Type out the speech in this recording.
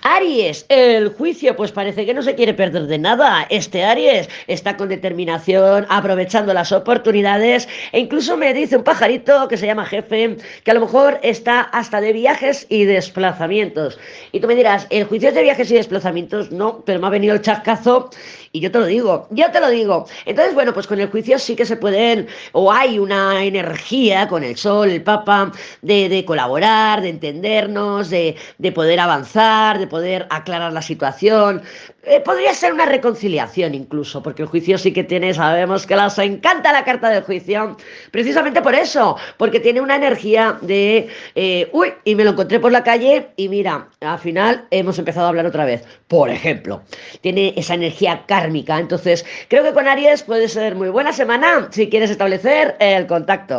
Aries, el juicio, pues parece que no se quiere perder de nada. Este Aries está con determinación, aprovechando las oportunidades, e incluso me dice un pajarito que se llama jefe, que a lo mejor está hasta de viajes y desplazamientos. Y tú me dirás, el juicio es de viajes y desplazamientos, no, pero me ha venido el chascazo y yo te lo digo, yo te lo digo. Entonces, bueno, pues con el juicio sí que se pueden, o hay una energía con el sol, el papa, de, colaborar, de entendernos, de, de poder poder avanzar, de poder aclarar la situación. Eh, podría ser una reconciliación incluso, porque el juicio sí que tiene, sabemos que las encanta la carta del juicio, precisamente por eso, porque tiene una energía de, eh, uy, y me lo encontré por la calle y mira, al final hemos empezado a hablar otra vez, por ejemplo, tiene esa energía kármica, entonces creo que con Aries puede ser muy buena semana si quieres establecer el contacto.